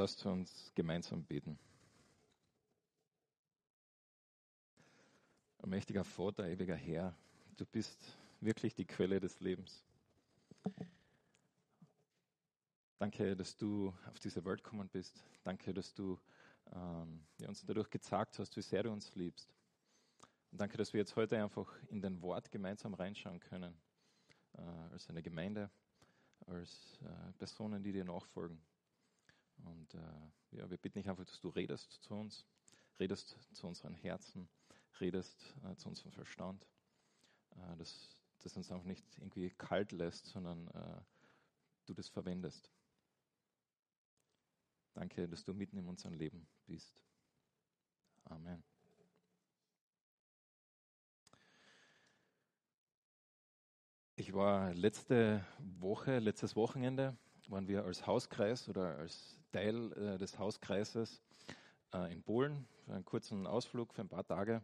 Lasst uns gemeinsam beten. Mächtiger Vater, ewiger Herr, du bist wirklich die Quelle des Lebens. Danke, dass du auf diese Welt gekommen bist. Danke, dass du ähm, uns dadurch gezeigt hast, wie sehr du uns liebst. Und danke, dass wir jetzt heute einfach in dein Wort gemeinsam reinschauen können, äh, als eine Gemeinde, als äh, Personen, die dir nachfolgen. Und äh, ja, wir bitten dich einfach, dass du redest zu uns, redest zu unseren Herzen, redest äh, zu unserem Verstand, äh, dass das uns einfach nicht irgendwie kalt lässt, sondern äh, du das verwendest. Danke, dass du mitten in unserem Leben bist. Amen. Ich war letzte Woche, letztes Wochenende, waren wir als Hauskreis oder als Teil äh, des Hauskreises äh, in Polen für einen kurzen Ausflug für ein paar Tage.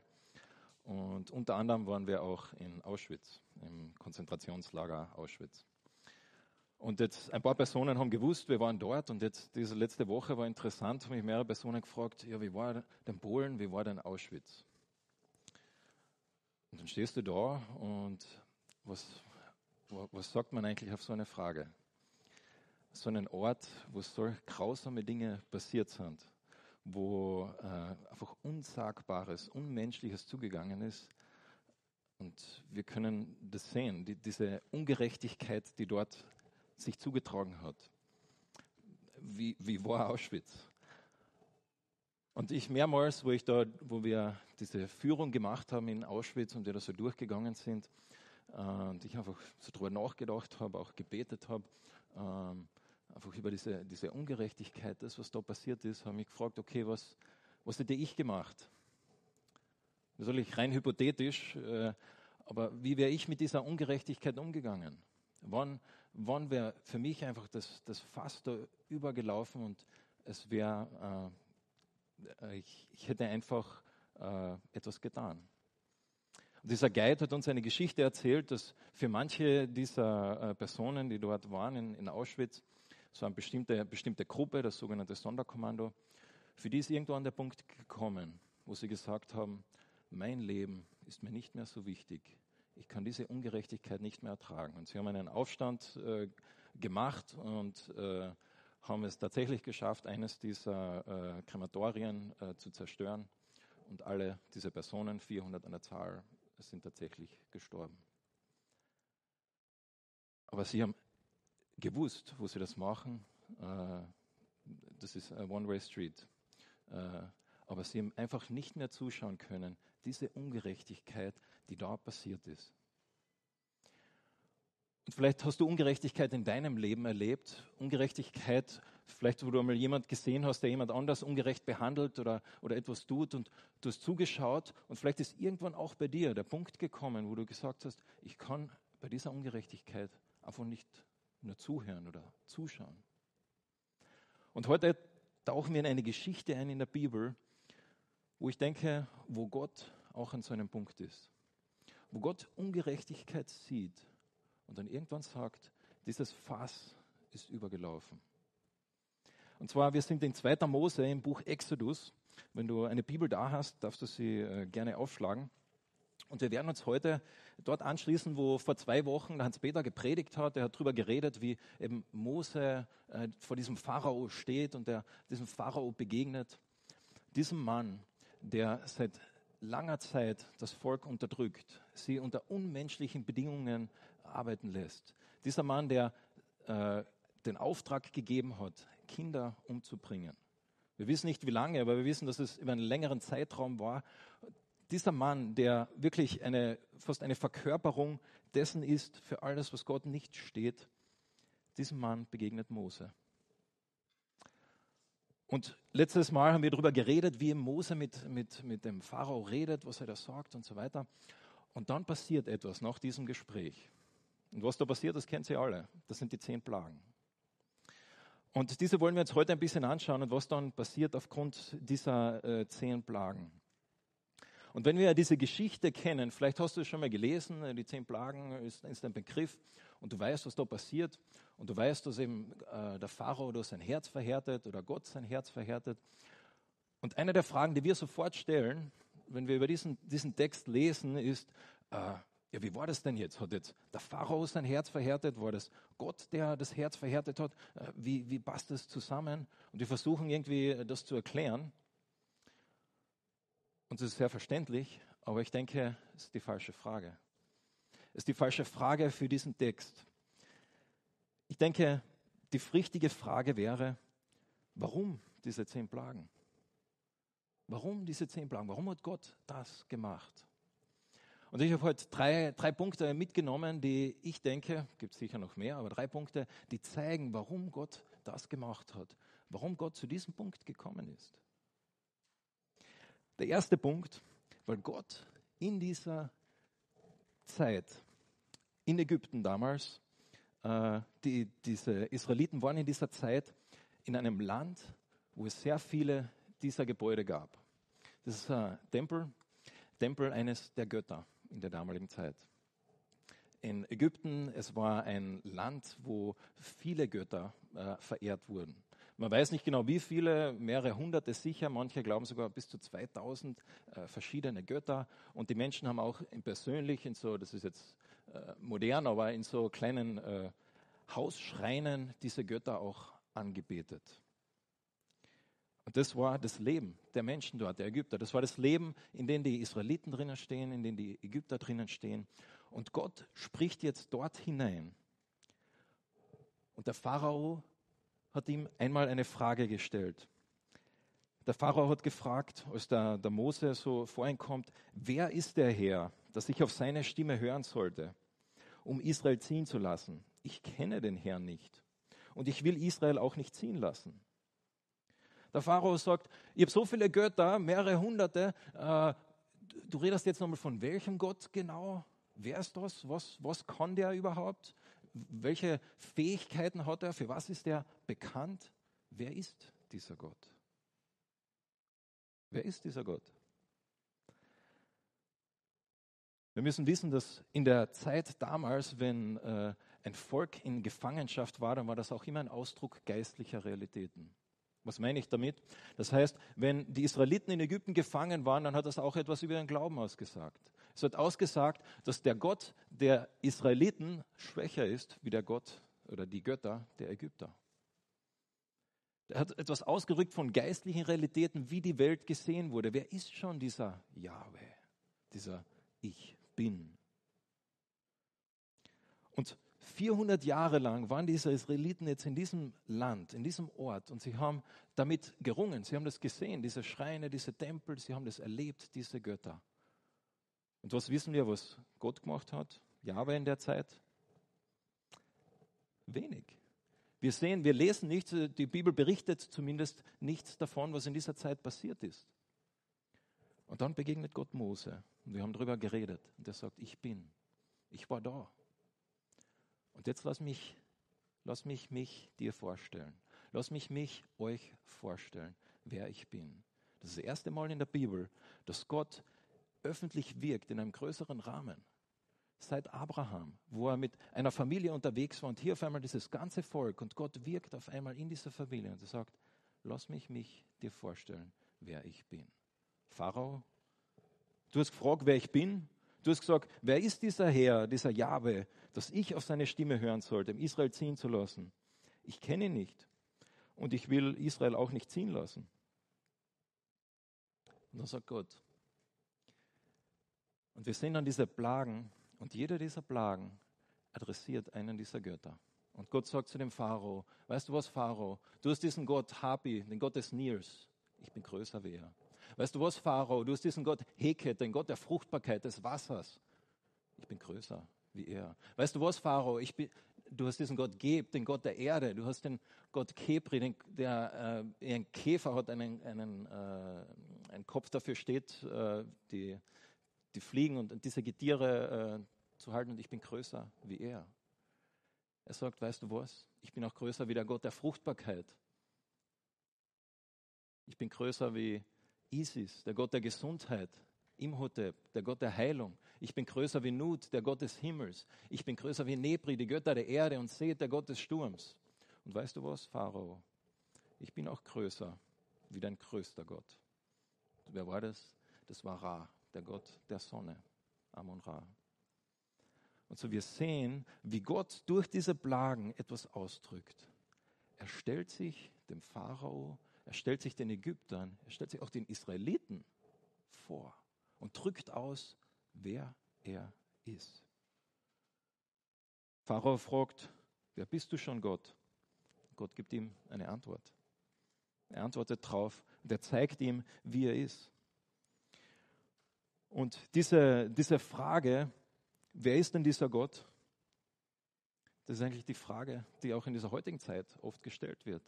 Und unter anderem waren wir auch in Auschwitz, im Konzentrationslager Auschwitz. Und jetzt ein paar Personen haben gewusst, wir waren dort und jetzt diese letzte Woche war interessant, haben mich mehrere Personen gefragt, ja, wie war denn Polen, wie war denn Auschwitz? Und dann stehst du da und was, was sagt man eigentlich auf so eine Frage? So einen Ort, wo so grausame Dinge passiert sind, wo äh, einfach Unsagbares, Unmenschliches zugegangen ist. Und wir können das sehen, die, diese Ungerechtigkeit, die dort sich zugetragen hat. Wie, wie war Auschwitz? Und ich mehrmals, wo ich da, wo wir diese Führung gemacht haben in Auschwitz und wir da so durchgegangen sind, äh, und ich einfach so drüber nachgedacht habe, auch gebetet habe, ähm, einfach über diese, diese Ungerechtigkeit, das, was da passiert ist, habe mich gefragt, okay, was, was hätte ich gemacht? Natürlich rein hypothetisch, äh, aber wie wäre ich mit dieser Ungerechtigkeit umgegangen? Wann, wann wäre für mich einfach das, das Fass da übergelaufen und es wäre, äh, ich, ich, hätte einfach äh, etwas getan. Und dieser Guide hat uns eine Geschichte erzählt, dass für manche dieser äh, Personen, die dort waren in, in Auschwitz, so eine bestimmte, bestimmte Gruppe, das sogenannte Sonderkommando, für die ist irgendwo an der Punkt gekommen, wo sie gesagt haben, mein Leben ist mir nicht mehr so wichtig ich kann diese Ungerechtigkeit nicht mehr ertragen. Und sie haben einen Aufstand äh, gemacht und äh, haben es tatsächlich geschafft, eines dieser äh, Krematorien äh, zu zerstören. Und alle diese Personen, 400 an der Zahl, sind tatsächlich gestorben. Aber sie haben gewusst, wo sie das machen. Äh, das ist One-Way Street. Äh, aber sie haben einfach nicht mehr zuschauen können, diese Ungerechtigkeit, die da passiert ist. Und vielleicht hast du Ungerechtigkeit in deinem Leben erlebt, Ungerechtigkeit, vielleicht wo du einmal jemand gesehen hast, der jemand anders ungerecht behandelt oder, oder etwas tut und du hast zugeschaut und vielleicht ist irgendwann auch bei dir der Punkt gekommen, wo du gesagt hast, ich kann bei dieser Ungerechtigkeit einfach nicht nur zuhören oder zuschauen. Und heute tauchen wir in eine Geschichte ein in der Bibel, wo ich denke, wo Gott auch an so einem Punkt ist. Wo Gott Ungerechtigkeit sieht und dann irgendwann sagt, dieses Fass ist übergelaufen. Und zwar, wir sind in 2. Mose im Buch Exodus. Wenn du eine Bibel da hast, darfst du sie äh, gerne aufschlagen. Und wir werden uns heute dort anschließen, wo vor zwei Wochen Hans-Peter gepredigt hat. Er hat darüber geredet, wie eben Mose äh, vor diesem Pharao steht und der diesem Pharao begegnet. Diesem Mann, der seit langer Zeit das Volk unterdrückt, sie unter unmenschlichen Bedingungen arbeiten lässt. Dieser Mann, der äh, den Auftrag gegeben hat, Kinder umzubringen. Wir wissen nicht wie lange, aber wir wissen, dass es über einen längeren Zeitraum war. Dieser Mann, der wirklich eine, fast eine Verkörperung dessen ist, für alles, was Gott nicht steht, diesem Mann begegnet Mose. Und letztes Mal haben wir darüber geredet, wie Mose mit, mit, mit dem Pharao redet, was er da sagt und so weiter. Und dann passiert etwas nach diesem Gespräch. Und was da passiert, das kennen Sie alle. Das sind die zehn Plagen. Und diese wollen wir uns heute ein bisschen anschauen und was dann passiert aufgrund dieser äh, zehn Plagen. Und wenn wir diese Geschichte kennen, vielleicht hast du es schon mal gelesen, die zehn Plagen ist, ist ein Begriff und du weißt, was da passiert. Und du weißt, dass eben äh, der Pharao da sein Herz verhärtet oder Gott sein Herz verhärtet. Und eine der Fragen, die wir sofort stellen, wenn wir über diesen, diesen Text lesen, ist, äh, ja, wie war das denn jetzt? Hat jetzt der Pharao sein Herz verhärtet? War das Gott, der das Herz verhärtet hat? Äh, wie, wie passt das zusammen? Und wir versuchen irgendwie das zu erklären. Und es ist sehr verständlich, aber ich denke, es ist die falsche Frage. Es ist die falsche Frage für diesen Text. Ich denke, die richtige Frage wäre, warum diese zehn Plagen? Warum diese zehn Plagen? Warum hat Gott das gemacht? Und ich habe heute drei, drei Punkte mitgenommen, die ich denke, gibt sicher noch mehr, aber drei Punkte, die zeigen, warum Gott das gemacht hat, warum Gott zu diesem Punkt gekommen ist. Der erste Punkt, weil Gott in dieser Zeit, in Ägypten damals, äh, die, diese Israeliten waren in dieser Zeit in einem Land, wo es sehr viele dieser Gebäude gab. Das ist ein Tempel, Tempel eines der Götter in der damaligen Zeit. In Ägypten, es war ein Land, wo viele Götter äh, verehrt wurden. Man weiß nicht genau wie viele, mehrere hunderte sicher, manche glauben sogar bis zu 2000 äh, verschiedene Götter. Und die Menschen haben auch persönlich in so, das ist jetzt äh, modern, aber in so kleinen äh, Hausschreinen diese Götter auch angebetet. Und das war das Leben der Menschen dort, der Ägypter. Das war das Leben, in dem die Israeliten drinnen stehen, in dem die Ägypter drinnen stehen. Und Gott spricht jetzt dort hinein. Und der Pharao hat ihm einmal eine Frage gestellt. Der Pharao hat gefragt, als der, der Mose so vor ihn kommt, wer ist der Herr, dass ich auf seine Stimme hören sollte, um Israel ziehen zu lassen? Ich kenne den Herrn nicht und ich will Israel auch nicht ziehen lassen. Der Pharao sagt, ich habe so viele Götter, mehrere hunderte. Äh, du redest jetzt nochmal von welchem Gott genau? Wer ist das? Was, was kann der überhaupt? Welche Fähigkeiten hat er? Für was ist er bekannt? Wer ist dieser Gott? Wer ist dieser Gott? Wir müssen wissen, dass in der Zeit damals, wenn äh, ein Volk in Gefangenschaft war, dann war das auch immer ein Ausdruck geistlicher Realitäten. Was meine ich damit? Das heißt, wenn die Israeliten in Ägypten gefangen waren, dann hat das auch etwas über ihren Glauben ausgesagt. Es hat ausgesagt, dass der Gott der Israeliten schwächer ist wie der Gott oder die Götter der Ägypter. Er hat etwas ausgerückt von geistlichen Realitäten, wie die Welt gesehen wurde. Wer ist schon dieser Yahweh, dieser Ich bin? Und 400 Jahre lang waren diese Israeliten jetzt in diesem Land, in diesem Ort und sie haben damit gerungen. Sie haben das gesehen, diese Schreine, diese Tempel, sie haben das erlebt, diese Götter. Und was wissen wir, was Gott gemacht hat? Jahwe in der Zeit? Wenig. Wir sehen, wir lesen nichts, die Bibel berichtet zumindest nichts davon, was in dieser Zeit passiert ist. Und dann begegnet Gott Mose und wir haben darüber geredet und er sagt, ich bin, ich war da. Und jetzt lass mich, lass mich mich dir vorstellen. Lass mich mich euch vorstellen, wer ich bin. Das ist das erste Mal in der Bibel, dass Gott öffentlich wirkt in einem größeren Rahmen. Seit Abraham, wo er mit einer Familie unterwegs war und hier auf einmal dieses ganze Volk und Gott wirkt auf einmal in dieser Familie und er sagt, lass mich mich dir vorstellen, wer ich bin. Pharao, du hast gefragt, wer ich bin. Du hast gesagt, wer ist dieser Herr, dieser Jahwe, dass ich auf seine Stimme hören sollte, um Israel ziehen zu lassen? Ich kenne ihn nicht und ich will Israel auch nicht ziehen lassen. Und dann sagt Gott, und wir sehen dann diese Plagen und jeder dieser Plagen adressiert einen dieser Götter. Und Gott sagt zu dem Pharao, weißt du was, Pharao, du hast diesen Gott Hapi, den Gott des Nils, ich bin größer wie er. Weißt du was, Pharao? Du hast diesen Gott Heket, den Gott der Fruchtbarkeit, des Wassers. Ich bin größer wie er. Weißt du was, Pharao? Ich bin, du hast diesen Gott Geb, den Gott der Erde. Du hast den Gott Kepri, den, der äh, ein Käfer hat, einen, einen, äh, einen Kopf dafür steht, äh, die, die Fliegen und, und diese Getiere äh, zu halten. Und ich bin größer wie er. Er sagt, weißt du was? Ich bin auch größer wie der Gott der Fruchtbarkeit. Ich bin größer wie Isis, der Gott der Gesundheit, Imhotep, der Gott der Heilung. Ich bin größer wie Nut, der Gott des Himmels. Ich bin größer wie Nebri, die Götter der Erde und Seth, der Gott des Sturms. Und weißt du was, Pharao? Ich bin auch größer wie dein größter Gott. Wer war das? Das war Ra, der Gott der Sonne, Amon Ra. Und so wir sehen, wie Gott durch diese Plagen etwas ausdrückt. Er stellt sich dem Pharao, er stellt sich den Ägyptern, er stellt sich auch den Israeliten vor und drückt aus, wer er ist. Pharao fragt, wer bist du schon Gott? Gott gibt ihm eine Antwort. Er antwortet drauf und er zeigt ihm, wie er ist. Und diese, diese Frage, wer ist denn dieser Gott? Das ist eigentlich die Frage, die auch in dieser heutigen Zeit oft gestellt wird.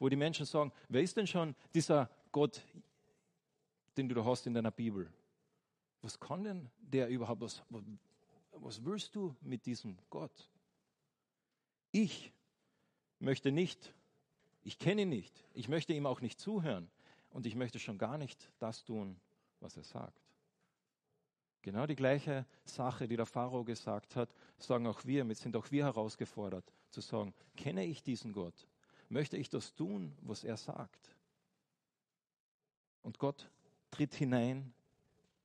Wo die Menschen sagen, wer ist denn schon dieser Gott, den du da hast in deiner Bibel? Was kann denn der überhaupt? Was, was willst du mit diesem Gott? Ich möchte nicht, ich kenne ihn nicht, ich möchte ihm auch nicht zuhören und ich möchte schon gar nicht das tun, was er sagt. Genau die gleiche Sache, die der Pharao gesagt hat, sagen auch wir, mit sind auch wir herausgefordert, zu sagen, kenne ich diesen Gott? Möchte ich das tun, was er sagt? Und Gott tritt hinein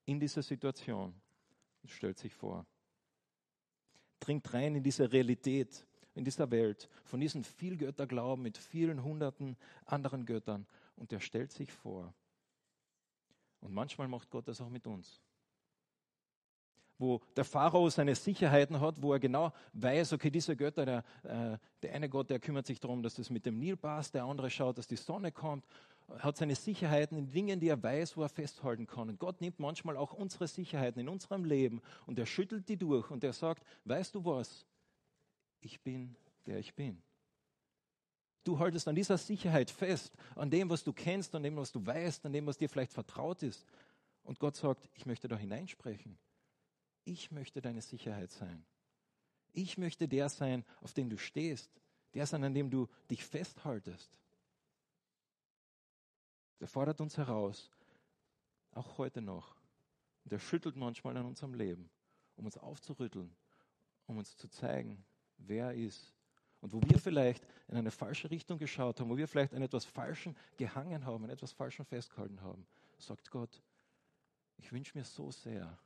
in diese Situation und stellt sich vor. Dringt rein in diese Realität, in dieser Welt, von diesem Vielgötterglauben mit vielen hunderten anderen Göttern und er stellt sich vor. Und manchmal macht Gott das auch mit uns wo der Pharao seine Sicherheiten hat, wo er genau weiß, okay, diese Götter, der, äh, der eine Gott, der kümmert sich darum, dass das mit dem Nil passt, der andere schaut, dass die Sonne kommt, hat seine Sicherheiten in Dingen, die er weiß, wo er festhalten kann. Und Gott nimmt manchmal auch unsere Sicherheiten in unserem Leben und er schüttelt die durch und er sagt, weißt du was, ich bin, der ich bin. Du haltest an dieser Sicherheit fest, an dem, was du kennst, an dem, was du weißt, an dem, was dir vielleicht vertraut ist. Und Gott sagt, ich möchte da hineinsprechen ich möchte deine Sicherheit sein. Ich möchte der sein, auf dem du stehst, der sein, an dem du dich festhaltest. Der fordert uns heraus, auch heute noch. Und er schüttelt manchmal an unserem Leben, um uns aufzurütteln, um uns zu zeigen, wer er ist. Und wo wir vielleicht in eine falsche Richtung geschaut haben, wo wir vielleicht an etwas Falschen gehangen haben, an etwas Falschen festgehalten haben, sagt Gott, ich wünsche mir so sehr,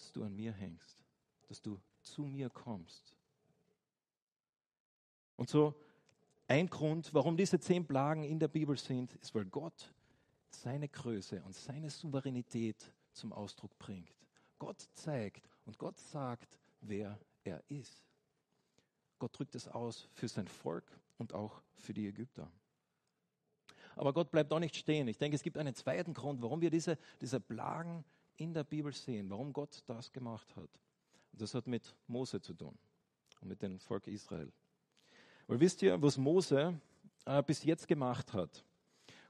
dass du an mir hängst, dass du zu mir kommst. Und so ein Grund, warum diese zehn Plagen in der Bibel sind, ist, weil Gott seine Größe und seine Souveränität zum Ausdruck bringt. Gott zeigt und Gott sagt, wer er ist. Gott drückt es aus für sein Volk und auch für die Ägypter. Aber Gott bleibt auch nicht stehen. Ich denke, es gibt einen zweiten Grund, warum wir diese, diese Plagen in der Bibel sehen, warum Gott das gemacht hat. Und das hat mit Mose zu tun und mit dem Volk Israel. Weil wisst ihr, was Mose äh, bis jetzt gemacht hat?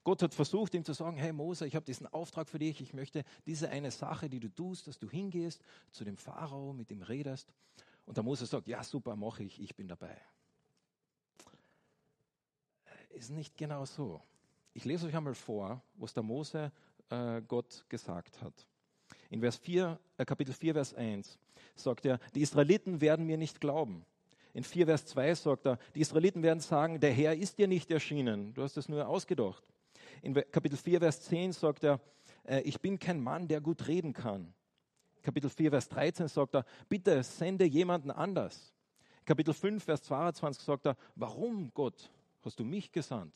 Gott hat versucht, ihm zu sagen, hey Mose, ich habe diesen Auftrag für dich, ich möchte diese eine Sache, die du tust, dass du hingehst zu dem Pharao, mit ihm redest. Und der Mose sagt, ja super, mache ich, ich bin dabei. Ist nicht genau so. Ich lese euch einmal vor, was der Mose äh, Gott gesagt hat. In Vers 4, äh, Kapitel 4, Vers 1 sagt er, die Israeliten werden mir nicht glauben. In 4, Vers 2 sagt er, die Israeliten werden sagen, der Herr ist dir nicht erschienen, du hast es nur ausgedacht. In Kapitel 4, Vers 10 sagt er, äh, ich bin kein Mann, der gut reden kann. Kapitel 4, Vers 13 sagt er, bitte sende jemanden anders. Kapitel 5, Vers 22 sagt er, warum Gott hast du mich gesandt?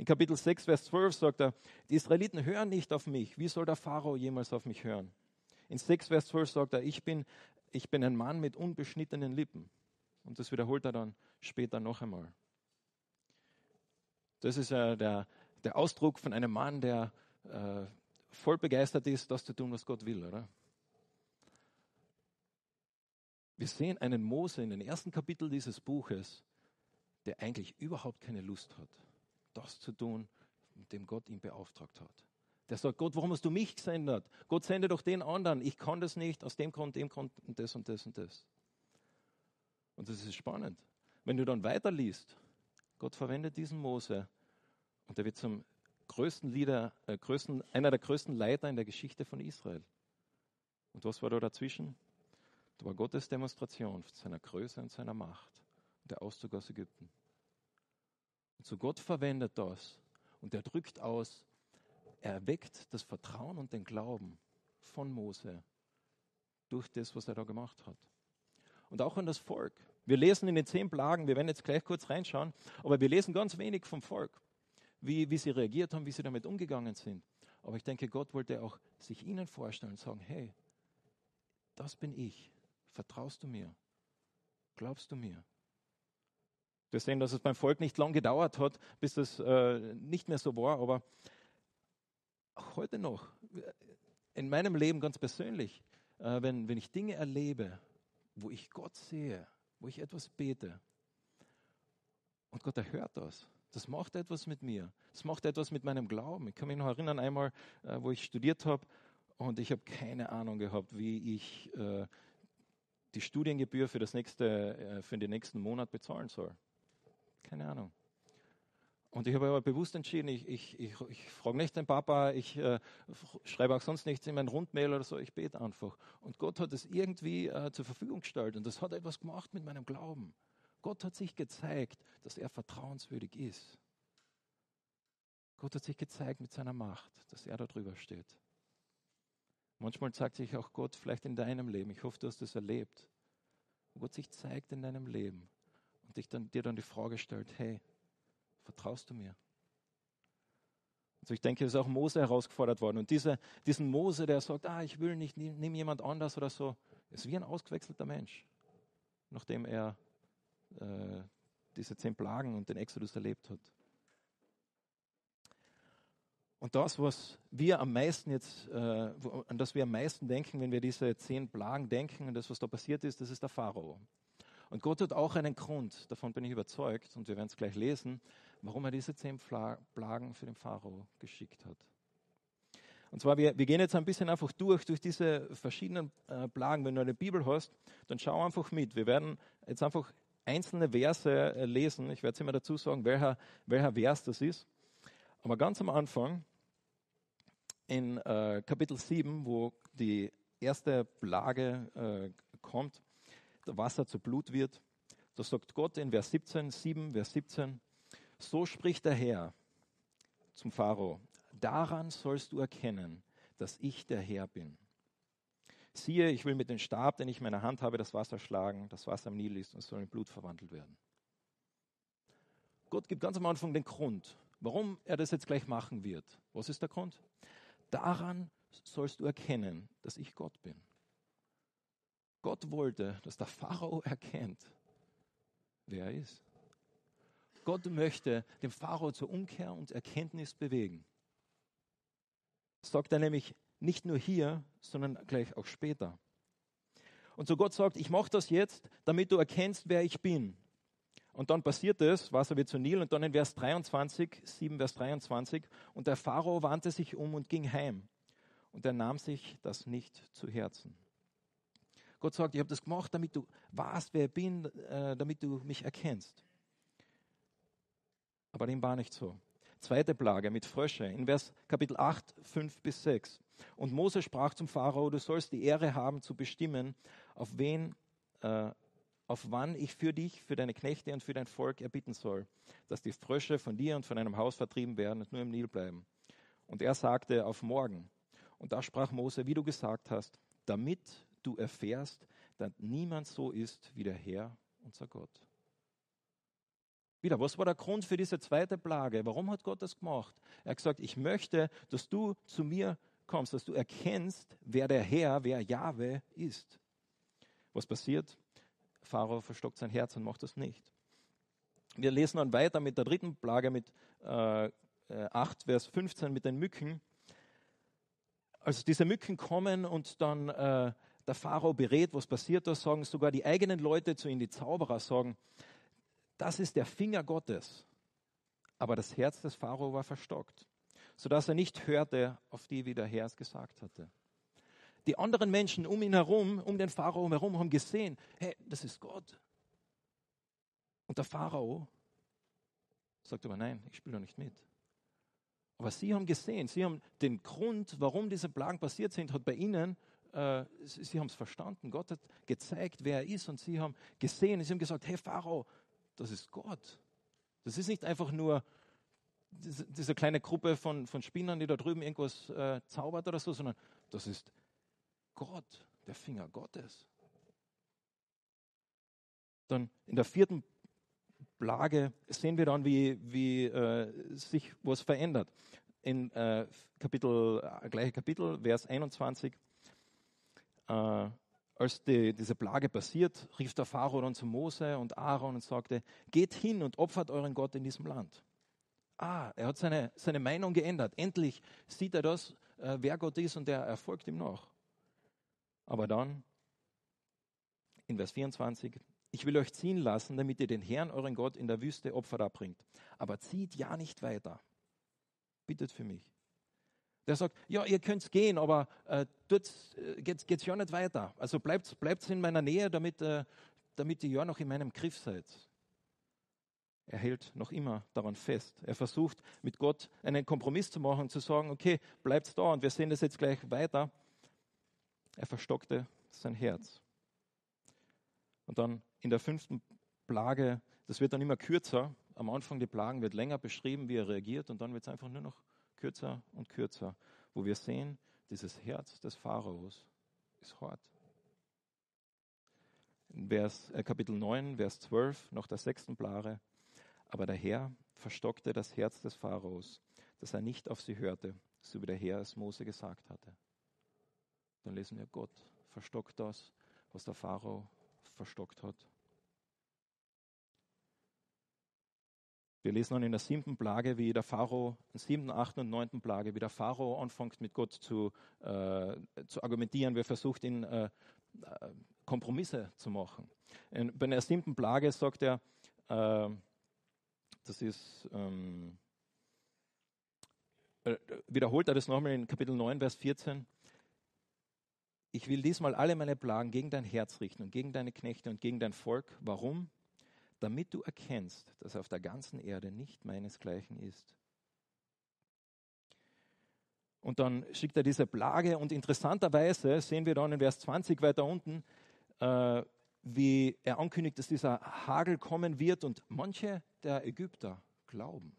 In Kapitel 6, Vers 12 sagt er, die Israeliten hören nicht auf mich. Wie soll der Pharao jemals auf mich hören? In 6, Vers 12 sagt er, ich bin, ich bin ein Mann mit unbeschnittenen Lippen. Und das wiederholt er dann später noch einmal. Das ist ja der, der Ausdruck von einem Mann, der äh, voll begeistert ist, das zu tun, was Gott will, oder? Wir sehen einen Mose in den ersten Kapitel dieses Buches, der eigentlich überhaupt keine Lust hat das zu tun, mit dem Gott ihn beauftragt hat. Der sagt, Gott, warum hast du mich gesendet? Gott sende doch den anderen. Ich kann das nicht, aus dem Grund, dem Grund und das und das und das. Und das ist spannend. Wenn du dann weiterliest, Gott verwendet diesen Mose und er wird zum größten Leader, äh, größten, einer der größten Leiter in der Geschichte von Israel. Und was war da dazwischen? Da war Gottes Demonstration seiner Größe und seiner Macht. Der Auszug aus Ägypten. Und so Gott verwendet das und er drückt aus, er erweckt das Vertrauen und den Glauben von Mose durch das, was er da gemacht hat. Und auch an das Volk. Wir lesen in den zehn Plagen, wir werden jetzt gleich kurz reinschauen, aber wir lesen ganz wenig vom Volk, wie, wie sie reagiert haben, wie sie damit umgegangen sind. Aber ich denke, Gott wollte auch sich ihnen vorstellen und sagen, hey, das bin ich. Vertraust du mir? Glaubst du mir? Wir sehen, dass es beim Volk nicht lang gedauert hat, bis das äh, nicht mehr so war, aber heute noch, in meinem Leben ganz persönlich, äh, wenn, wenn ich Dinge erlebe, wo ich Gott sehe, wo ich etwas bete und Gott erhört das, das macht etwas mit mir, das macht etwas mit meinem Glauben. Ich kann mich noch erinnern, einmal, äh, wo ich studiert habe und ich habe keine Ahnung gehabt, wie ich äh, die Studiengebühr für, das nächste, äh, für den nächsten Monat bezahlen soll. Keine Ahnung. Und ich habe aber bewusst entschieden, ich, ich, ich, ich frage nicht den Papa, ich äh, schreibe auch sonst nichts in mein Rundmail oder so, ich bete einfach. Und Gott hat es irgendwie äh, zur Verfügung gestellt und das hat etwas gemacht mit meinem Glauben. Gott hat sich gezeigt, dass er vertrauenswürdig ist. Gott hat sich gezeigt mit seiner Macht, dass er da drüber steht. Manchmal zeigt sich auch Gott vielleicht in deinem Leben. Ich hoffe, du hast das erlebt. Gott sich zeigt in deinem Leben und dich dann, dir dann die Frage stellt, hey, vertraust du mir? Also ich denke, es ist auch Mose herausgefordert worden. Und diese, diesen Mose, der sagt, ah, ich will nicht, nimm jemand anders oder so, ist wie ein ausgewechselter Mensch, nachdem er äh, diese zehn Plagen und den Exodus erlebt hat. Und das, was wir am meisten jetzt, äh, an das wir am meisten denken, wenn wir diese zehn Plagen denken und das, was da passiert ist, das ist der Pharao. Und Gott hat auch einen Grund, davon bin ich überzeugt, und wir werden es gleich lesen, warum er diese zehn Plagen für den Pharao geschickt hat. Und zwar, wir, wir gehen jetzt ein bisschen einfach durch, durch diese verschiedenen äh, Plagen. Wenn du eine Bibel hast, dann schau einfach mit. Wir werden jetzt einfach einzelne Verse äh, lesen. Ich werde es immer dazu sagen, welcher, welcher Vers das ist. Aber ganz am Anfang, in äh, Kapitel 7, wo die erste Plage äh, kommt, Wasser zu Blut wird. Da sagt Gott in Vers 17, 7, Vers 17, so spricht der Herr zum Pharao, daran sollst du erkennen, dass ich der Herr bin. Siehe, ich will mit dem Stab, den ich in meiner Hand habe, das Wasser schlagen, das Wasser am Nil ist und soll in Blut verwandelt werden. Gott gibt ganz am Anfang den Grund, warum er das jetzt gleich machen wird. Was ist der Grund? Daran sollst du erkennen, dass ich Gott bin. Gott wollte, dass der Pharao erkennt, wer er ist. Gott möchte den Pharao zur Umkehr und Erkenntnis bewegen. Das sagt er nämlich nicht nur hier, sondern gleich auch später. Und so Gott sagt, ich mache das jetzt, damit du erkennst, wer ich bin. Und dann passiert es, Wasser wird zu Nil, und dann in Vers 23, 7 Vers 23, und der Pharao wandte sich um und ging heim. Und er nahm sich das nicht zu Herzen. Gott sagt, ich habe das gemacht, damit du weißt, wer ich bin, äh, damit du mich erkennst. Aber dem war nicht so. Zweite Plage mit Frösche in Vers Kapitel 8, 5 bis 6. Und Mose sprach zum Pharao, du sollst die Ehre haben zu bestimmen, auf wen, äh, auf wann ich für dich, für deine Knechte und für dein Volk erbitten soll, dass die Frösche von dir und von deinem Haus vertrieben werden und nur im Nil bleiben. Und er sagte, auf morgen. Und da sprach Mose, wie du gesagt hast, damit du erfährst, dass niemand so ist wie der Herr, unser Gott. Wieder, was war der Grund für diese zweite Plage? Warum hat Gott das gemacht? Er hat gesagt, ich möchte, dass du zu mir kommst, dass du erkennst, wer der Herr, wer Jahwe ist. Was passiert? Pharao verstockt sein Herz und macht das nicht. Wir lesen dann weiter mit der dritten Plage, mit äh, 8, Vers 15, mit den Mücken. Als diese Mücken kommen und dann äh, der Pharao berät, was passiert da, sagen sogar die eigenen Leute zu ihm, die Zauberer, sagen, das ist der Finger Gottes. Aber das Herz des Pharao war verstockt, sodass er nicht hörte auf die, wie der Herr es gesagt hatte. Die anderen Menschen um ihn herum, um den Pharao herum, haben gesehen, hey, das ist Gott. Und der Pharao sagt aber, nein, ich spiele doch nicht mit. Aber sie haben gesehen, sie haben den Grund, warum diese Plagen passiert sind, hat bei ihnen äh, sie, haben es verstanden. Gott hat gezeigt, wer er ist und sie haben gesehen. Sie haben gesagt, hey Pharao, das ist Gott. Das ist nicht einfach nur diese, diese kleine Gruppe von, von Spinnern, die da drüben irgendwas äh, zaubert oder so, sondern das ist Gott, der Finger Gottes. Dann in der vierten Plage sehen wir dann, wie, wie äh, sich was verändert. In äh, Kapitel, äh, gleiche Kapitel, Vers 21. Äh, als die, diese Plage passiert, rief der Pharao dann zu Mose und Aaron und sagte, geht hin und opfert euren Gott in diesem Land. Ah, er hat seine, seine Meinung geändert. Endlich sieht er das, äh, wer Gott ist und er erfolgt ihm nach. Aber dann, in Vers 24, ich will euch ziehen lassen, damit ihr den Herrn, euren Gott, in der Wüste Opfer abbringt. Aber zieht ja nicht weiter. Bittet für mich. Der sagt, ja, ihr könnt gehen, aber äh, dort äh, geht es ja nicht weiter. Also bleibt, bleibt in meiner Nähe, damit, äh, damit ihr ja noch in meinem Griff seid. Er hält noch immer daran fest. Er versucht mit Gott einen Kompromiss zu machen zu sagen, okay, bleibt da und wir sehen das jetzt gleich weiter. Er verstockte sein Herz. Und dann in der fünften Plage, das wird dann immer kürzer. Am Anfang der Plagen wird länger beschrieben, wie er reagiert, und dann wird es einfach nur noch kürzer und kürzer, wo wir sehen, dieses Herz des Pharaos ist hart. Vers, äh, Kapitel 9, Vers 12, nach der sechsten Plage. Aber der Herr verstockte das Herz des Pharaos, dass er nicht auf sie hörte, so wie der Herr es Mose gesagt hatte. Dann lesen wir, Gott verstockt das, was der Pharao verstockt hat. Wir lesen dann in der siebten Plage, wie der Pharao, in siebten, achten und neunten Plage, wie der Pharao anfängt mit Gott zu, äh, zu argumentieren. Wir versucht ihn äh, äh Kompromisse zu machen. In, bei der siebten Plage sagt er, äh, das ist, ähm, äh, wiederholt er das nochmal in Kapitel 9, Vers 14 ich will diesmal alle meine Plagen gegen dein Herz richten und gegen deine Knechte und gegen dein Volk. Warum? Damit du erkennst, dass auf der ganzen Erde nicht meinesgleichen ist. Und dann schickt er diese Plage und interessanterweise sehen wir dann in Vers 20 weiter unten, äh, wie er ankündigt, dass dieser Hagel kommen wird und manche der Ägypter glauben.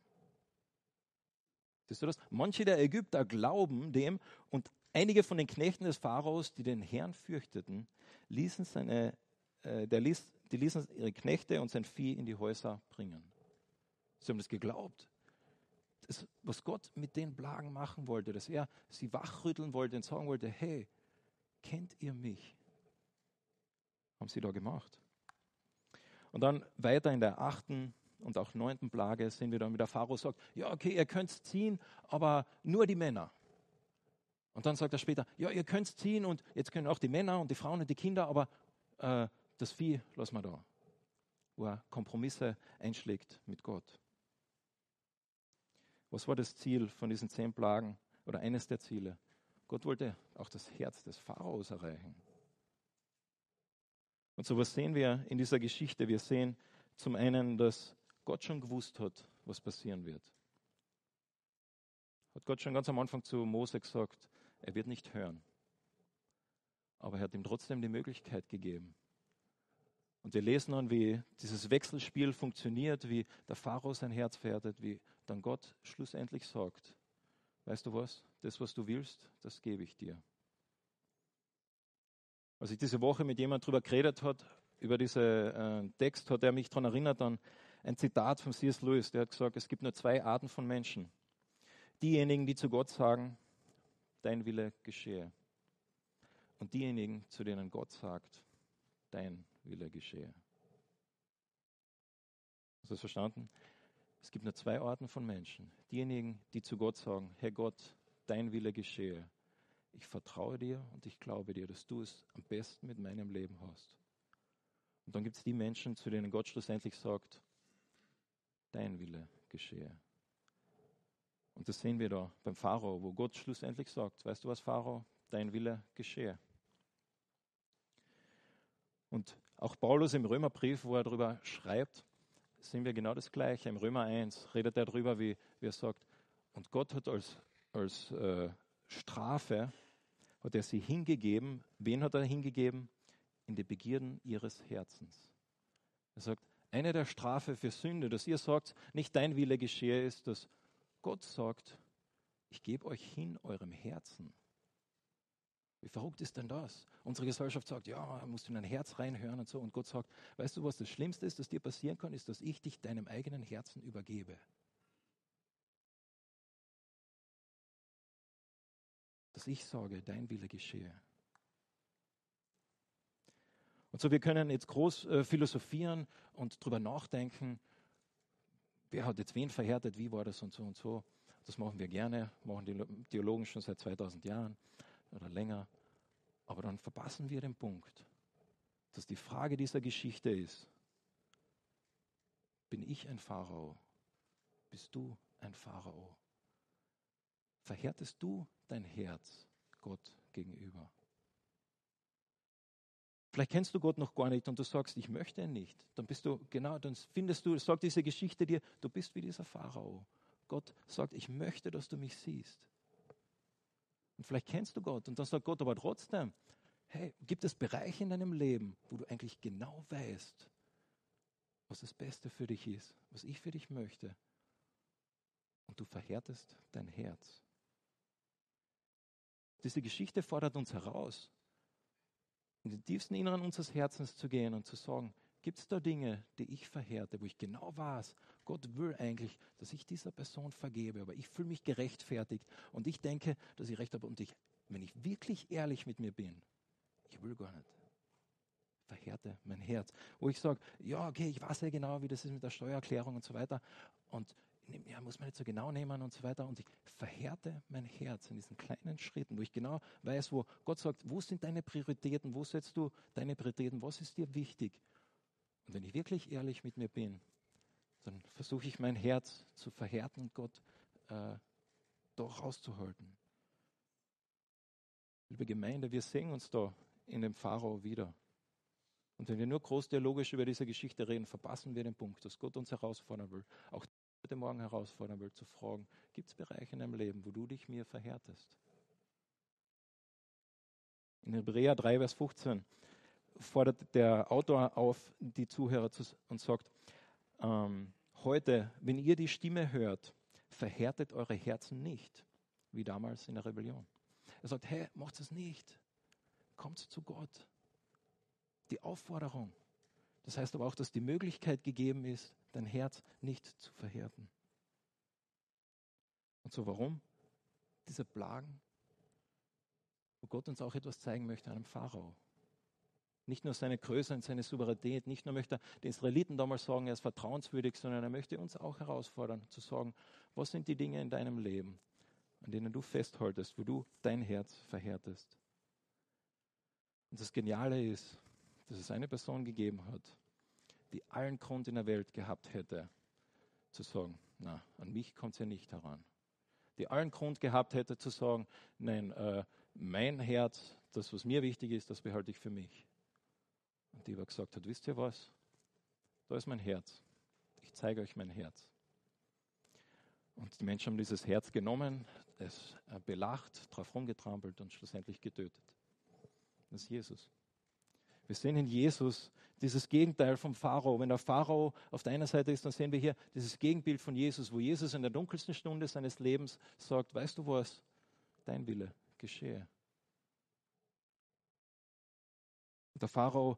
Siehst du das? Manche der Ägypter glauben dem und Einige von den Knechten des Pharaos, die den Herrn fürchteten, ließen seine, äh, der ließ, die ließen ihre Knechte und sein Vieh in die Häuser bringen. Sie haben das geglaubt. Das, was Gott mit den Plagen machen wollte, dass er sie wachrütteln wollte und sagen wollte, hey, kennt ihr mich? Haben sie da gemacht. Und dann weiter in der achten und auch neunten Plage sehen wir dann, wie der Pharao sagt, ja, okay, ihr könnt ziehen, aber nur die Männer. Und dann sagt er später, ja, ihr könnt ziehen und jetzt können auch die Männer und die Frauen und die Kinder, aber äh, das Vieh lassen wir da. Wo er Kompromisse einschlägt mit Gott. Was war das Ziel von diesen zehn Plagen oder eines der Ziele? Gott wollte auch das Herz des Pharaos erreichen. Und so was sehen wir in dieser Geschichte? Wir sehen zum einen, dass Gott schon gewusst hat, was passieren wird. Hat Gott schon ganz am Anfang zu Mose gesagt, er wird nicht hören. Aber er hat ihm trotzdem die Möglichkeit gegeben. Und wir lesen dann, wie dieses Wechselspiel funktioniert, wie der Pharao sein Herz verhärtet, wie dann Gott schlussendlich sagt, weißt du was, das, was du willst, das gebe ich dir. Als ich diese Woche mit jemandem darüber geredet hat, über diesen äh, Text, hat er mich daran erinnert an ein Zitat von C.S. Lewis, der hat gesagt, es gibt nur zwei Arten von Menschen. Diejenigen, die zu Gott sagen, dein Wille geschehe. Und diejenigen, zu denen Gott sagt, dein Wille geschehe. Hast du das verstanden? Es gibt nur zwei Arten von Menschen. Diejenigen, die zu Gott sagen, Herr Gott, dein Wille geschehe. Ich vertraue dir und ich glaube dir, dass du es am besten mit meinem Leben hast. Und dann gibt es die Menschen, zu denen Gott schlussendlich sagt, dein Wille geschehe. Und das sehen wir da beim Pharao, wo Gott schlussendlich sagt, weißt du was, Pharao, dein Wille geschehe. Und auch Paulus im Römerbrief, wo er darüber schreibt, sehen wir genau das Gleiche. Im Römer 1 redet er darüber, wie, wie er sagt, und Gott hat als, als äh, Strafe hat er sie hingegeben. Wen hat er hingegeben? In die Begierden ihres Herzens. Er sagt, eine der Strafe für Sünde, dass ihr sagt, nicht dein Wille geschehe, ist, dass Gott sagt, ich gebe euch hin eurem Herzen. Wie verrückt ist denn das? Unsere Gesellschaft sagt, ja, man muss in dein Herz reinhören und so. Und Gott sagt, weißt du, was das Schlimmste ist, das dir passieren kann, ist, dass ich dich deinem eigenen Herzen übergebe. Dass ich sage, dein Wille geschehe. Und so, wir können jetzt groß äh, philosophieren und darüber nachdenken, wer hat jetzt wen verhärtet, wie war das und so und so. Das machen wir gerne, machen die Theologen schon seit 2000 Jahren oder länger. Aber dann verpassen wir den Punkt, dass die Frage dieser Geschichte ist, bin ich ein Pharao? Bist du ein Pharao? Verhärtest du dein Herz Gott gegenüber? Vielleicht kennst du Gott noch gar nicht und du sagst, ich möchte ihn nicht. Dann bist du, genau, dann findest du, sagt diese Geschichte dir, du bist wie dieser Pharao. Gott sagt, ich möchte, dass du mich siehst. Und vielleicht kennst du Gott und dann sagt Gott aber trotzdem, hey, gibt es Bereiche in deinem Leben, wo du eigentlich genau weißt, was das Beste für dich ist, was ich für dich möchte. Und du verhärtest dein Herz. Diese Geschichte fordert uns heraus, in den tiefsten Inneren unseres Herzens zu gehen und zu sagen, gibt es da Dinge, die ich verhärte, wo ich genau weiß, Gott will eigentlich, dass ich dieser Person vergebe, aber ich fühle mich gerechtfertigt und ich denke, dass ich recht habe und ich, wenn ich wirklich ehrlich mit mir bin, ich will gar nicht. Verhärte mein Herz. Wo ich sage, ja, okay, ich weiß ja genau, wie das ist mit der Steuererklärung und so weiter. Und ja, muss man nicht so genau nehmen und so weiter. Und ich verhärte mein Herz in diesen kleinen Schritten, wo ich genau weiß, wo Gott sagt, wo sind deine Prioritäten, wo setzt du deine Prioritäten, was ist dir wichtig? Und wenn ich wirklich ehrlich mit mir bin, dann versuche ich mein Herz zu verhärten und Gott äh, doch rauszuhalten. Liebe Gemeinde, wir sehen uns da in dem Pharao wieder. Und wenn wir nur groß theologisch über diese Geschichte reden, verpassen wir den Punkt, dass Gott uns herausfordern will. Auch heute Morgen herausfordern will, zu fragen, gibt es Bereiche in deinem Leben, wo du dich mir verhärtest? In Hebräer 3, Vers 15 fordert der Autor auf die Zuhörer zu, und sagt, ähm, heute, wenn ihr die Stimme hört, verhärtet eure Herzen nicht, wie damals in der Rebellion. Er sagt, hey, macht es nicht. Kommt zu Gott. Die Aufforderung. Das heißt aber auch, dass die Möglichkeit gegeben ist, dein Herz nicht zu verhärten. Und so warum? Diese Plagen, wo Gott uns auch etwas zeigen möchte, einem Pharao. Nicht nur seine Größe und seine Souveränität, nicht nur möchte er den Israeliten damals sagen, er ist vertrauenswürdig, sondern er möchte uns auch herausfordern, zu sagen, was sind die Dinge in deinem Leben, an denen du festhaltest, wo du dein Herz verhärtest. Und das Geniale ist, dass es eine Person gegeben hat, die allen Grund in der Welt gehabt hätte, zu sagen, na, an mich kommt es ja nicht heran. Die allen Grund gehabt hätte zu sagen, nein, äh, mein Herz, das, was mir wichtig ist, das behalte ich für mich. Und die aber gesagt hat, wisst ihr was? Da ist mein Herz. Ich zeige euch mein Herz. Und die Menschen haben dieses Herz genommen, es äh, belacht, drauf rumgetrampelt und schlussendlich getötet. Das ist Jesus. Wir sehen in Jesus dieses Gegenteil vom Pharao. Wenn der Pharao auf der einen Seite ist, dann sehen wir hier dieses Gegenbild von Jesus, wo Jesus in der dunkelsten Stunde seines Lebens sagt, weißt du was, dein Wille geschehe. Der Pharao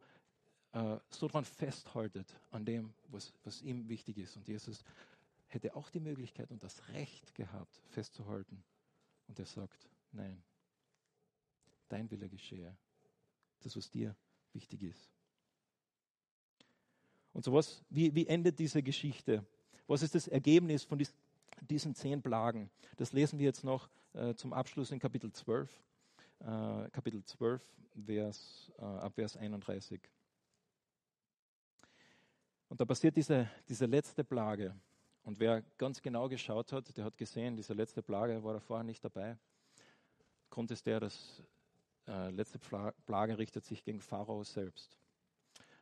äh, so daran festhaltet, an dem, was, was ihm wichtig ist. Und Jesus hätte auch die Möglichkeit und das Recht gehabt, festzuhalten. Und er sagt, nein, dein Wille geschehe. Das, was dir wichtig ist. Und so was, wie, wie endet diese Geschichte? Was ist das Ergebnis von dies, diesen zehn Plagen? Das lesen wir jetzt noch äh, zum Abschluss in Kapitel 12. Äh, Kapitel 12, Vers, äh, ab Vers 31. Und da passiert diese, diese letzte Plage. Und wer ganz genau geschaut hat, der hat gesehen, diese letzte Plage war da vorher nicht dabei. Grund ist der, dass äh, letzte Plage richtet sich gegen Pharao selbst.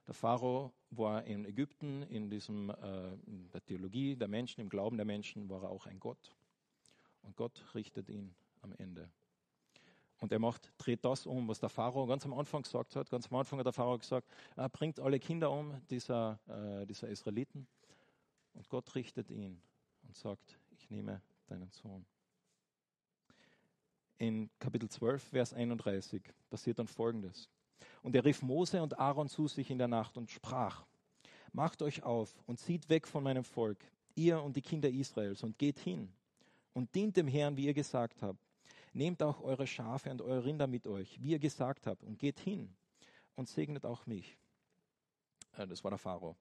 Der Pharao war in Ägypten, in, diesem, äh, in der Theologie der Menschen, im Glauben der Menschen, war er auch ein Gott. Und Gott richtet ihn am Ende. Und er macht, dreht das um, was der Pharao ganz am Anfang gesagt hat. Ganz am Anfang hat der Pharao gesagt, er bringt alle Kinder um, dieser, äh, dieser Israeliten. Und Gott richtet ihn und sagt, ich nehme deinen Sohn. In Kapitel 12, Vers 31 passiert dann Folgendes. Und er rief Mose und Aaron zu sich in der Nacht und sprach, macht euch auf und zieht weg von meinem Volk, ihr und die Kinder Israels, und geht hin und dient dem Herrn, wie ihr gesagt habt Nehmt auch eure Schafe und eure Rinder mit euch, wie ihr gesagt habt, und geht hin und segnet auch mich. Äh, das war der Pharao.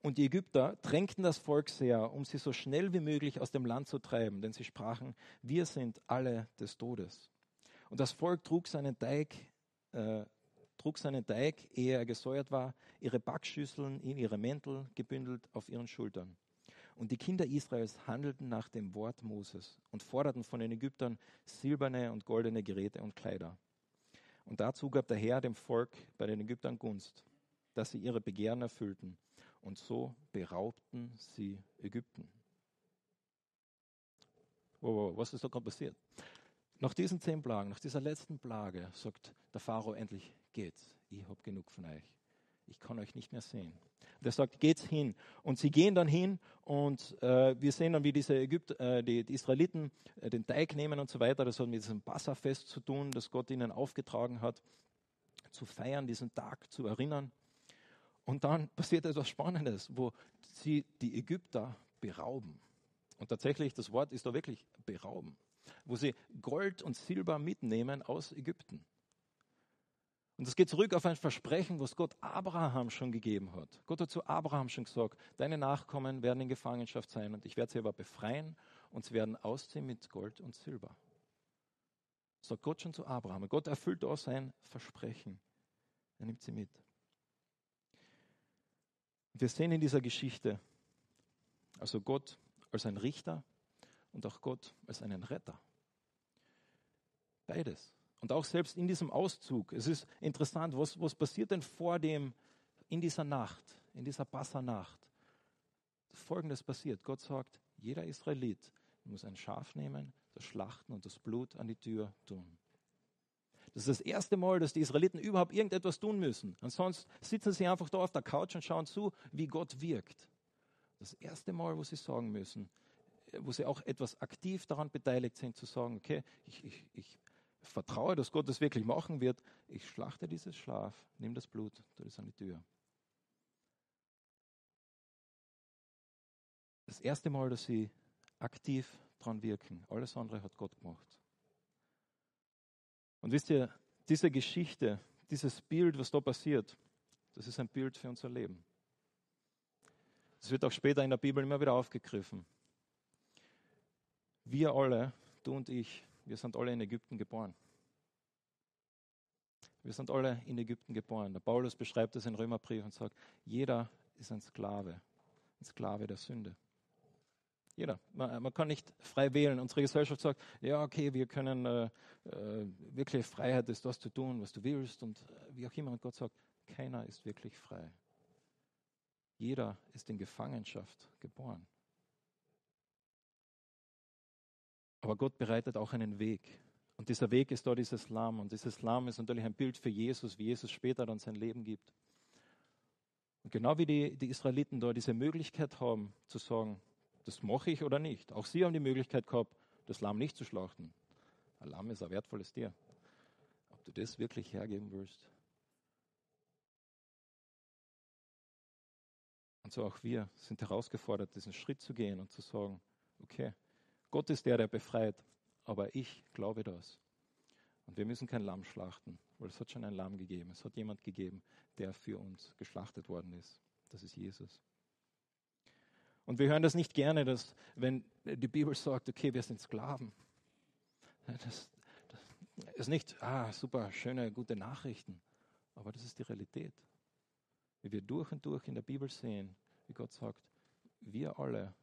Und die Ägypter drängten das Volk sehr, um sie so schnell wie möglich aus dem Land zu treiben, denn sie sprachen, wir sind alle des Todes. Und das Volk trug seinen Teig, äh, trug seinen Teig, ehe er gesäuert war, ihre Backschüsseln in ihre Mäntel gebündelt auf ihren Schultern. Und die Kinder Israels handelten nach dem Wort Moses und forderten von den Ägyptern silberne und goldene Geräte und Kleider. Und dazu gab der Herr dem Volk bei den Ägyptern Gunst, dass sie ihre Begehren erfüllten. Und so beraubten sie Ägypten. Wow, wow, was ist da gerade passiert? Nach diesen zehn Plagen, nach dieser letzten Plage, sagt der Pharao endlich, geht's, ich habe genug von euch. Ich kann euch nicht mehr sehen. Und er sagt, geht's hin. Und sie gehen dann hin und äh, wir sehen dann, wie diese Ägypter, äh, die, die, Israeliten äh, den Teig nehmen und so weiter. Das hat mit diesem Passafest zu tun, das Gott ihnen aufgetragen hat, zu feiern, diesen Tag zu erinnern. Und dann passiert etwas Spannendes, wo sie die Ägypter berauben. Und tatsächlich, das Wort ist da wirklich berauben, wo sie Gold und Silber mitnehmen aus Ägypten. Und das geht zurück auf ein Versprechen, was Gott Abraham schon gegeben hat. Gott hat zu Abraham schon gesagt, deine Nachkommen werden in Gefangenschaft sein und ich werde sie aber befreien und sie werden ausziehen mit Gold und Silber. Sagt Gott schon zu Abraham. Gott erfüllt auch sein Versprechen. Er nimmt sie mit. Wir sehen in dieser Geschichte also Gott als ein Richter und auch Gott als einen Retter. Beides. Und auch selbst in diesem Auszug, es ist interessant, was, was passiert denn vor dem, in dieser Nacht, in dieser Passa-Nacht? Folgendes passiert. Gott sagt, jeder Israelit muss ein Schaf nehmen, das Schlachten und das Blut an die Tür tun. Das ist das erste Mal, dass die Israeliten überhaupt irgendetwas tun müssen. Ansonsten sitzen sie einfach da auf der Couch und schauen zu, wie Gott wirkt. Das erste Mal, wo sie sagen müssen, wo sie auch etwas aktiv daran beteiligt sind, zu sagen, okay, ich, ich, ich vertraue, dass Gott das wirklich machen wird. Ich schlachte dieses Schlaf, nehme das Blut, tue es an die Tür. Das erste Mal, dass sie aktiv dran wirken. Alles andere hat Gott gemacht. Und wisst ihr, diese Geschichte, dieses Bild, was da passiert, das ist ein Bild für unser Leben. Das wird auch später in der Bibel immer wieder aufgegriffen. Wir alle, du und ich, wir sind alle in Ägypten geboren. Wir sind alle in Ägypten geboren. Der Paulus beschreibt das in Römerbrief und sagt, jeder ist ein Sklave, ein Sklave der Sünde. Jeder. Man, man, kann nicht frei wählen. Unsere Gesellschaft sagt, ja, okay, wir können äh, äh, wirklich Freiheit ist, das zu tun, was du willst und äh, wie auch immer. Und Gott sagt, keiner ist wirklich frei. Jeder ist in Gefangenschaft geboren. Aber Gott bereitet auch einen Weg. Und dieser Weg ist dort dieses Lamm. Und dieses Lamm ist natürlich ein Bild für Jesus, wie Jesus später dann sein Leben gibt. Und genau wie die, die Israeliten da diese Möglichkeit haben, zu sagen, das mache ich oder nicht. Auch sie haben die Möglichkeit gehabt, das Lamm nicht zu schlachten. Ein Lamm ist ein wertvolles Tier. Ob du das wirklich hergeben willst. Und so auch wir sind herausgefordert, diesen Schritt zu gehen und zu sagen, okay, Gott ist der, der befreit, aber ich glaube das. Und wir müssen kein Lamm schlachten, weil es hat schon ein Lamm gegeben. Es hat jemand gegeben, der für uns geschlachtet worden ist. Das ist Jesus. Und wir hören das nicht gerne, dass wenn die Bibel sagt, okay, wir sind Sklaven. Das, das ist nicht, ah, super, schöne, gute Nachrichten. Aber das ist die Realität. Wie wir durch und durch in der Bibel sehen, wie Gott sagt, wir alle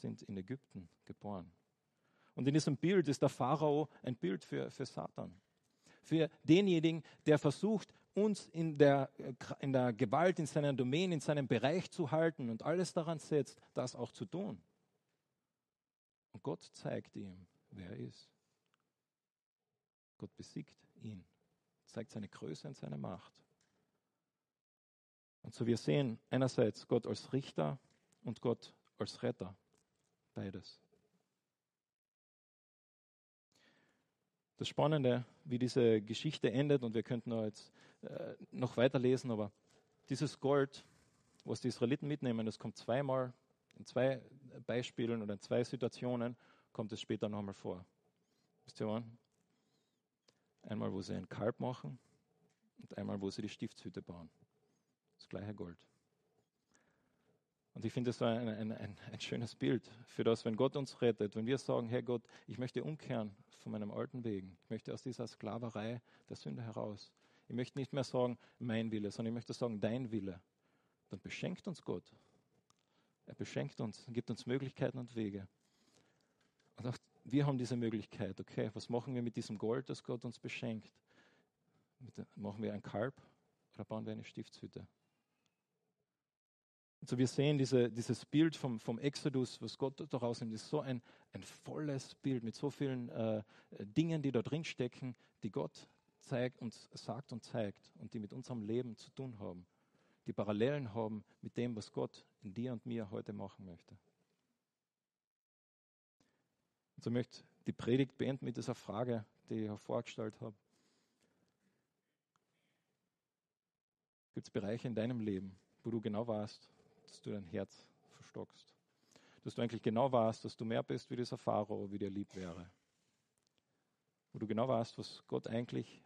sind in Ägypten geboren. Und in diesem Bild ist der Pharao ein Bild für, für Satan. Für denjenigen, der versucht, uns in der, in der Gewalt, in seiner Domäne, in seinem Bereich zu halten und alles daran setzt, das auch zu tun. Und Gott zeigt ihm, wer er ist. Gott besiegt ihn, zeigt seine Größe und seine Macht. Und so wir sehen einerseits Gott als Richter und Gott als Retter. Beides. Das Spannende, wie diese Geschichte endet, und wir könnten jetzt äh, noch weiterlesen, aber dieses Gold, was die Israeliten mitnehmen, das kommt zweimal, in zwei Beispielen oder in zwei Situationen, kommt es später nochmal vor. Wisst ihr wann? Einmal, wo sie ein Kalb machen und einmal, wo sie die Stiftshütte bauen. Das gleiche Gold. Und ich finde das ein, ein, ein, ein, schönes Bild für das, wenn Gott uns rettet, wenn wir sagen, Herr Gott, ich möchte umkehren von meinem alten Wegen. Ich möchte aus dieser Sklaverei der Sünde heraus. Ich möchte nicht mehr sagen, mein Wille, sondern ich möchte sagen, dein Wille. Dann beschenkt uns Gott. Er beschenkt uns, gibt uns Möglichkeiten und Wege. Und auch wir haben diese Möglichkeit. Okay, was machen wir mit diesem Gold, das Gott uns beschenkt? machen wir ein Kalb oder bauen wir eine Stiftshütte? So wir sehen diese, dieses Bild vom, vom Exodus, was Gott daraus nimmt, ist so ein, ein volles Bild mit so vielen äh, Dingen, die da drin stecken, die Gott zeigt und sagt und zeigt und die mit unserem Leben zu tun haben, die Parallelen haben mit dem, was Gott in dir und mir heute machen möchte. Und so möchte die Predigt beenden mit dieser Frage, die ich vorgestellt habe. Gibt es Bereiche in deinem Leben, wo du genau weißt, dass du dein Herz verstockst. Dass du eigentlich genau weißt, dass du mehr bist wie dieser Pharao, wie dir lieb wäre. Wo du genau weißt, was Gott eigentlich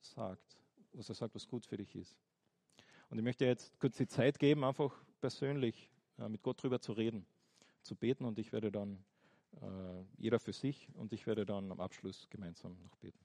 sagt, was er sagt, was gut für dich ist. Und ich möchte jetzt kurz die Zeit geben, einfach persönlich äh, mit Gott drüber zu reden, zu beten und ich werde dann äh, jeder für sich und ich werde dann am Abschluss gemeinsam noch beten.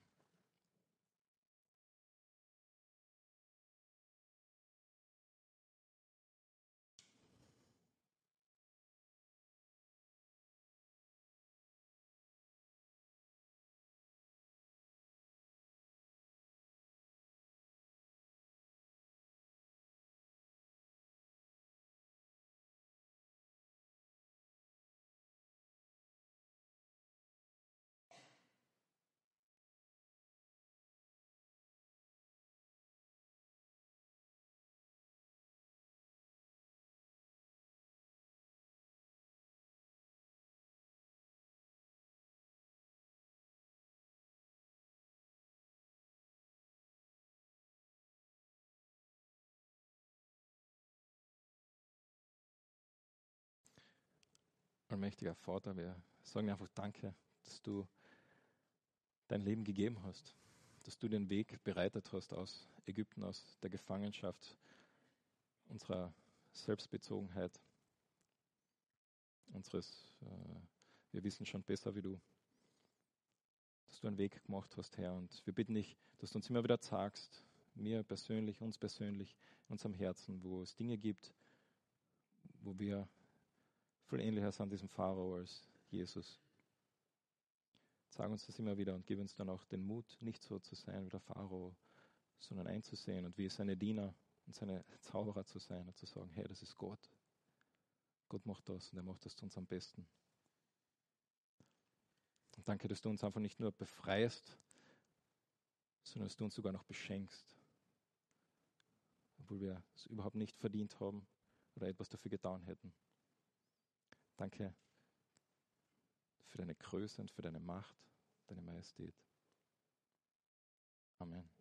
Allmächtiger Vater, wir sagen einfach Danke, dass du dein Leben gegeben hast, dass du den Weg bereitet hast aus Ägypten, aus der Gefangenschaft unserer Selbstbezogenheit, unseres, äh, wir wissen schon besser wie du, dass du einen Weg gemacht hast, Herr. Und wir bitten dich, dass du uns immer wieder sagst, mir persönlich, uns persönlich, in unserem Herzen, wo es Dinge gibt, wo wir viel ähnlicher sind diesem Pharao als Jesus. Sag uns das immer wieder und gib uns dann auch den Mut, nicht so zu sein wie der Pharao, sondern einzusehen und wie seine Diener und seine Zauberer zu sein und zu sagen, hey, das ist Gott. Gott macht das und er macht das zu uns am besten. Und danke, dass du uns einfach nicht nur befreist, sondern dass du uns sogar noch beschenkst, obwohl wir es überhaupt nicht verdient haben oder etwas dafür getan hätten. Danke für deine Größe und für deine Macht, deine Majestät. Amen.